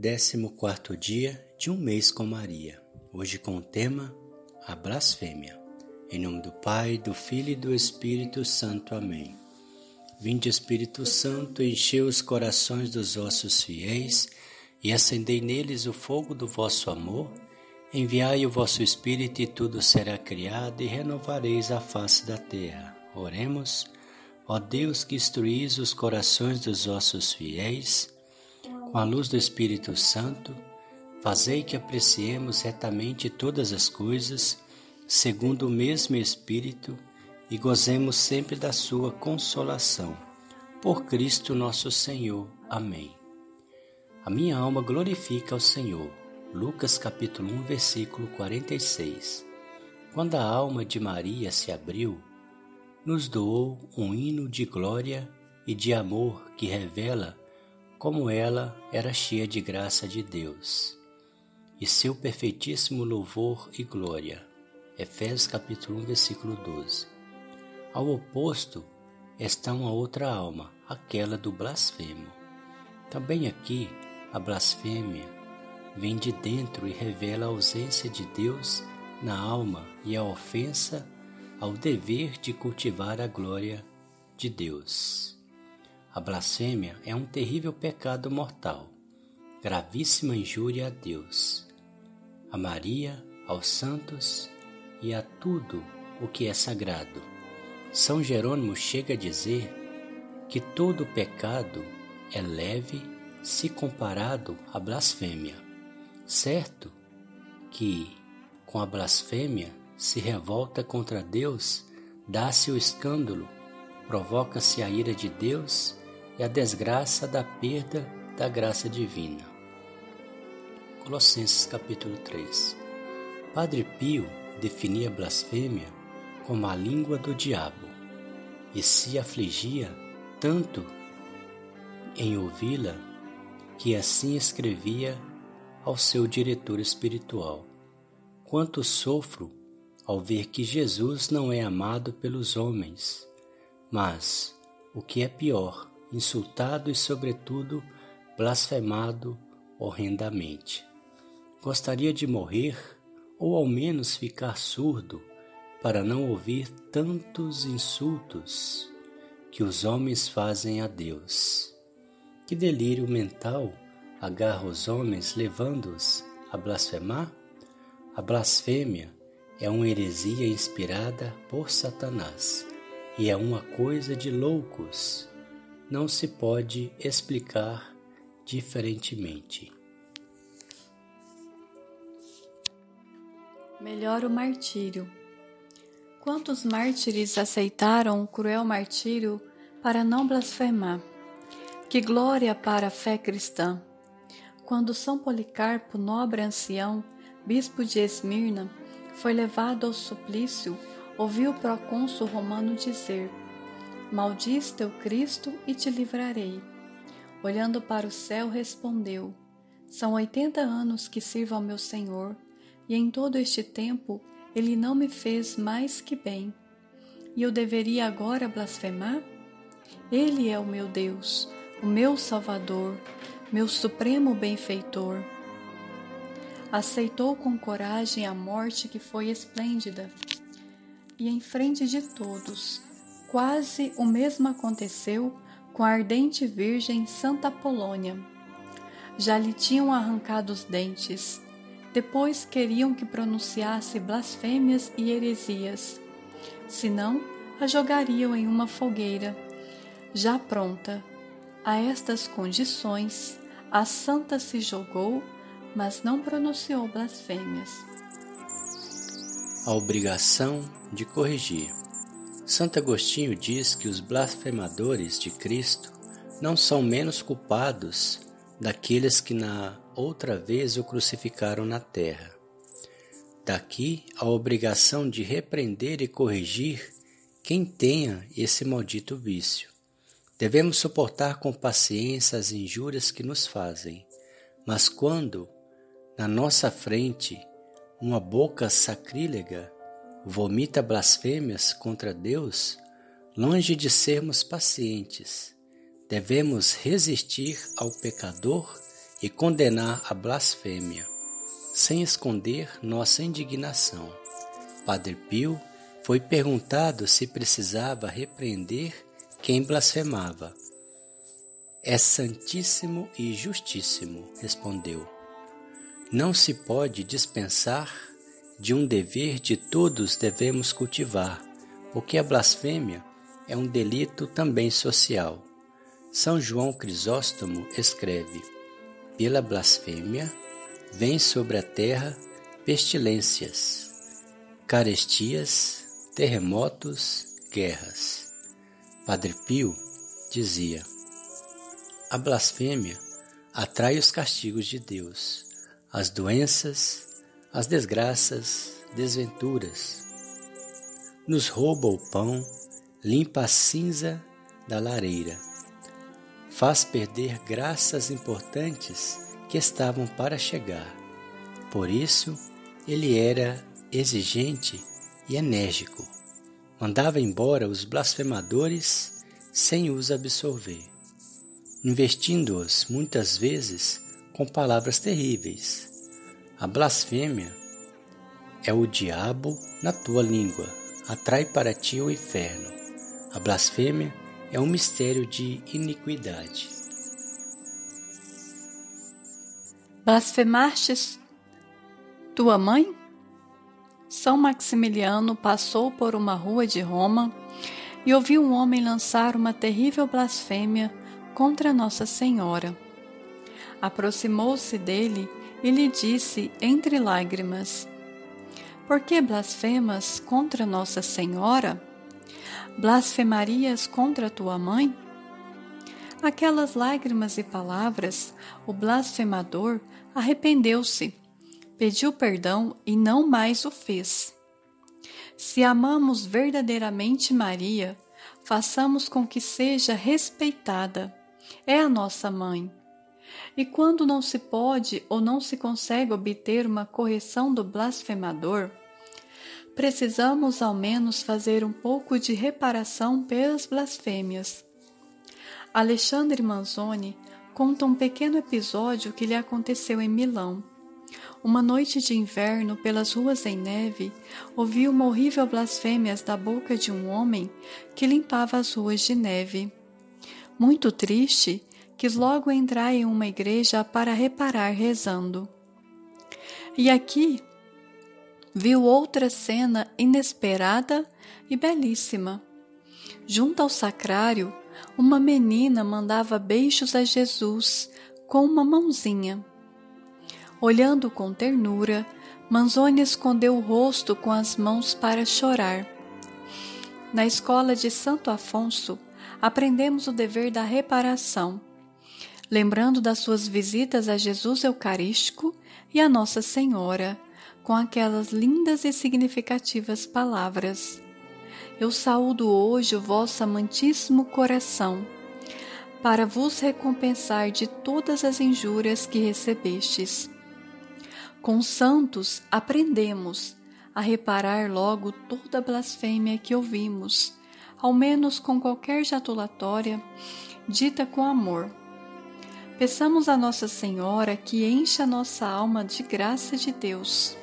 14 dia de um mês com Maria. Hoje com o tema A Blasfêmia. Em nome do Pai, do Filho e do Espírito Santo. Amém. Vinde, Espírito Santo, enchei os corações dos vossos fiéis e acendei neles o fogo do vosso amor. Enviai o vosso Espírito e tudo será criado e renovareis a face da terra. Oremos. Ó Deus que instruís os corações dos vossos fiéis, com a luz do Espírito Santo, fazei que apreciemos retamente todas as coisas, segundo o mesmo Espírito, e gozemos sempre da sua consolação. Por Cristo nosso Senhor. Amém. A minha alma glorifica ao Senhor. Lucas capítulo 1, versículo 46. Quando a alma de Maria se abriu, nos doou um hino de glória e de amor que revela como ela era cheia de graça de Deus, e seu perfeitíssimo louvor e glória. Efésios capítulo 1, versículo 12. Ao oposto está uma outra alma, aquela do blasfemo. Também aqui a blasfêmia vem de dentro e revela a ausência de Deus na alma e a ofensa ao dever de cultivar a glória de Deus. A blasfêmia é um terrível pecado mortal, gravíssima injúria a Deus, a Maria, aos santos e a tudo o que é sagrado. São Jerônimo chega a dizer que todo pecado é leve se comparado à blasfêmia. Certo que com a blasfêmia se revolta contra Deus, dá-se o escândalo, provoca-se a ira de Deus e a desgraça da perda da graça divina. Colossenses capítulo 3 Padre Pio definia blasfêmia como a língua do diabo e se afligia tanto em ouvi-la que assim escrevia ao seu diretor espiritual: Quanto sofro ao ver que Jesus não é amado pelos homens, mas, o que é pior, insultado e, sobretudo, blasfemado horrendamente. Gostaria de morrer ou ao menos ficar surdo para não ouvir tantos insultos que os homens fazem a Deus. Que delírio mental agarra os homens, levando-os a blasfemar? A blasfêmia é uma heresia inspirada por Satanás e é uma coisa de loucos não se pode explicar diferentemente. Melhor o martírio. Quantos mártires aceitaram o cruel martírio para não blasfemar? Que glória para a fé cristã! Quando São Policarpo, nobre ancião, bispo de Esmirna, foi levado ao suplício, ouviu o procônsul romano dizer: Maldiz teu Cristo e te livrarei. Olhando para o céu, respondeu: São oitenta anos que sirvo ao meu Senhor, e em todo este tempo ele não me fez mais que bem. E eu deveria agora blasfemar? Ele é o meu Deus, o meu Salvador, meu supremo benfeitor. Aceitou com coragem a morte que foi esplêndida, e em frente de todos, Quase o mesmo aconteceu com a ardente Virgem Santa Polônia. Já lhe tinham arrancado os dentes. Depois queriam que pronunciasse blasfêmias e heresias. Senão, a jogariam em uma fogueira. Já pronta, a estas condições, a santa se jogou, mas não pronunciou blasfêmias. A obrigação de corrigir. Santo Agostinho diz que os blasfemadores de Cristo não são menos culpados daqueles que na outra vez o crucificaram na terra. Daqui a obrigação de repreender e corrigir quem tenha esse maldito vício. Devemos suportar com paciência as injúrias que nos fazem, mas quando, na nossa frente, uma boca sacrílega vomita blasfêmias contra Deus, longe de sermos pacientes, devemos resistir ao pecador e condenar a blasfêmia, sem esconder nossa indignação. Padre Pio foi perguntado se precisava repreender quem blasfemava. É santíssimo e justíssimo, respondeu. Não se pode dispensar de um dever de todos devemos cultivar, porque a blasfêmia é um delito também social. São João Crisóstomo escreve: Pela blasfêmia vem sobre a terra pestilências, carestias, terremotos, guerras. Padre Pio dizia: A blasfêmia atrai os castigos de Deus, as doenças, as desgraças, desventuras. Nos rouba o pão, limpa a cinza da lareira. Faz perder graças importantes que estavam para chegar. Por isso, ele era exigente e enérgico. Mandava embora os blasfemadores sem os absolver, investindo-os muitas vezes com palavras terríveis. A blasfêmia é o diabo na tua língua, atrai para ti o inferno. A blasfêmia é um mistério de iniquidade. Blasfemastes tua mãe? São Maximiliano passou por uma rua de Roma e ouviu um homem lançar uma terrível blasfêmia contra Nossa Senhora. Aproximou-se dele e lhe disse entre lágrimas: Por que blasfemas contra Nossa Senhora? Blasfemarias contra tua mãe? Aquelas lágrimas e palavras, o blasfemador arrependeu-se pediu perdão e não mais o fez. Se amamos verdadeiramente Maria, façamos com que seja respeitada. É a nossa mãe. E quando não se pode ou não se consegue obter uma correção do blasfemador, precisamos ao menos fazer um pouco de reparação pelas blasfêmias. Alexandre Manzoni conta um pequeno episódio que lhe aconteceu em Milão. Uma noite de inverno, pelas ruas em neve, ouvi uma horrível blasfêmias da boca de um homem que limpava as ruas de neve. Muito triste, quis logo entrar em uma igreja para reparar rezando. E aqui viu outra cena inesperada e belíssima. Junto ao sacrário, uma menina mandava beijos a Jesus com uma mãozinha. Olhando com ternura, Manzoni escondeu o rosto com as mãos para chorar. Na escola de Santo Afonso, aprendemos o dever da reparação, lembrando das suas visitas a Jesus Eucarístico e a Nossa Senhora, com aquelas lindas e significativas palavras. Eu saúdo hoje o vosso amantíssimo coração, para vos recompensar de todas as injúrias que recebestes. Com os santos aprendemos a reparar logo toda blasfêmia que ouvimos, ao menos com qualquer jatulatória dita com amor. Peçamos a Nossa Senhora que encha nossa alma de graça de Deus.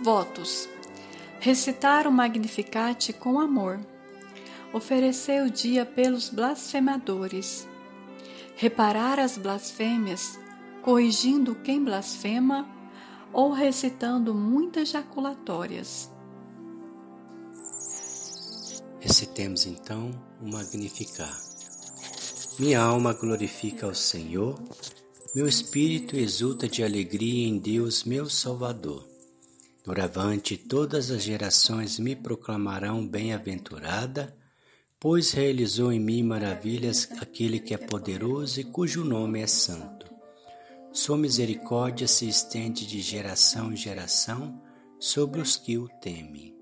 Votos: recitar o Magnificat com amor, oferecer o dia pelos blasfemadores, reparar as blasfêmias corrigindo quem blasfema ou recitando muitas jaculatórias. Recitemos então o Magnificar. Minha alma glorifica ao Senhor, meu espírito exulta de alegria em Deus, meu Salvador. Doravante todas as gerações me proclamarão bem-aventurada, pois realizou em mim maravilhas aquele que é poderoso e cujo nome é santo. Sua misericórdia se estende de geração em geração sobre os que o temem.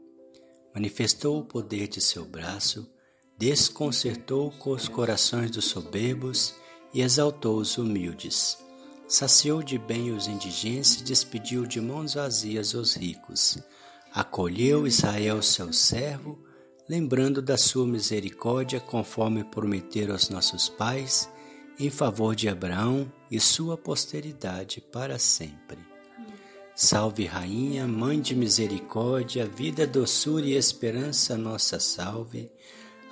Manifestou o poder de seu braço, desconcertou com os corações dos soberbos e exaltou os humildes. Saciou de bem os indigentes e despediu de mãos vazias os ricos. Acolheu Israel, seu servo, lembrando da sua misericórdia, conforme prometeu aos nossos pais em favor de Abraão e sua posteridade para sempre. Salve, Rainha, Mãe de Misericórdia, vida, doçura e esperança, nossa salve.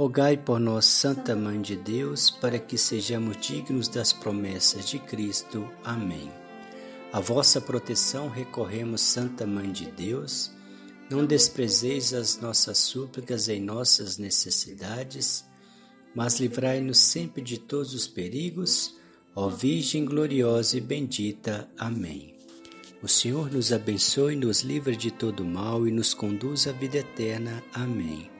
Rogai por nós, Santa Mãe de Deus, para que sejamos dignos das promessas de Cristo. Amém. A vossa proteção recorremos, Santa Mãe de Deus. Não desprezeis as nossas súplicas em nossas necessidades, mas livrai-nos sempre de todos os perigos, ó Virgem gloriosa e bendita. Amém. O Senhor nos abençoe, nos livre de todo mal e nos conduz à vida eterna. Amém.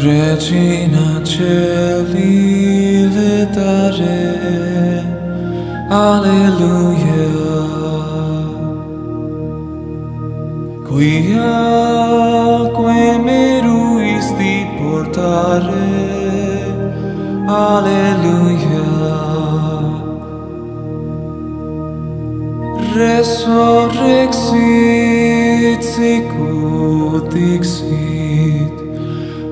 Regina Celi letare Alleluia. Quia que meruisti portare Alleluia. Resurrexit sicut dixit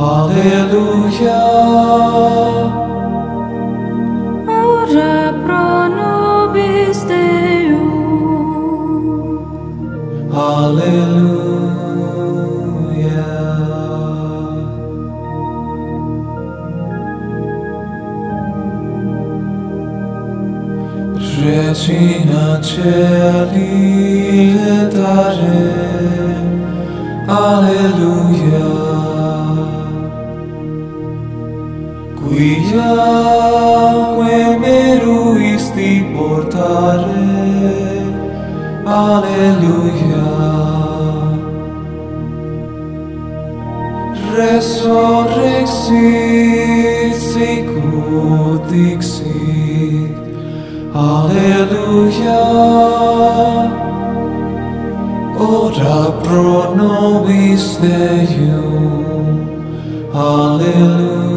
Alleluia. Ora pro nobis Deum. Alleluia. Regina Celi letare, Alleluia. Vigiacque meruisti portare, Alleluia. Resurrexit sicut dixit, Alleluia. Ora pro nobis Deum, Alleluia.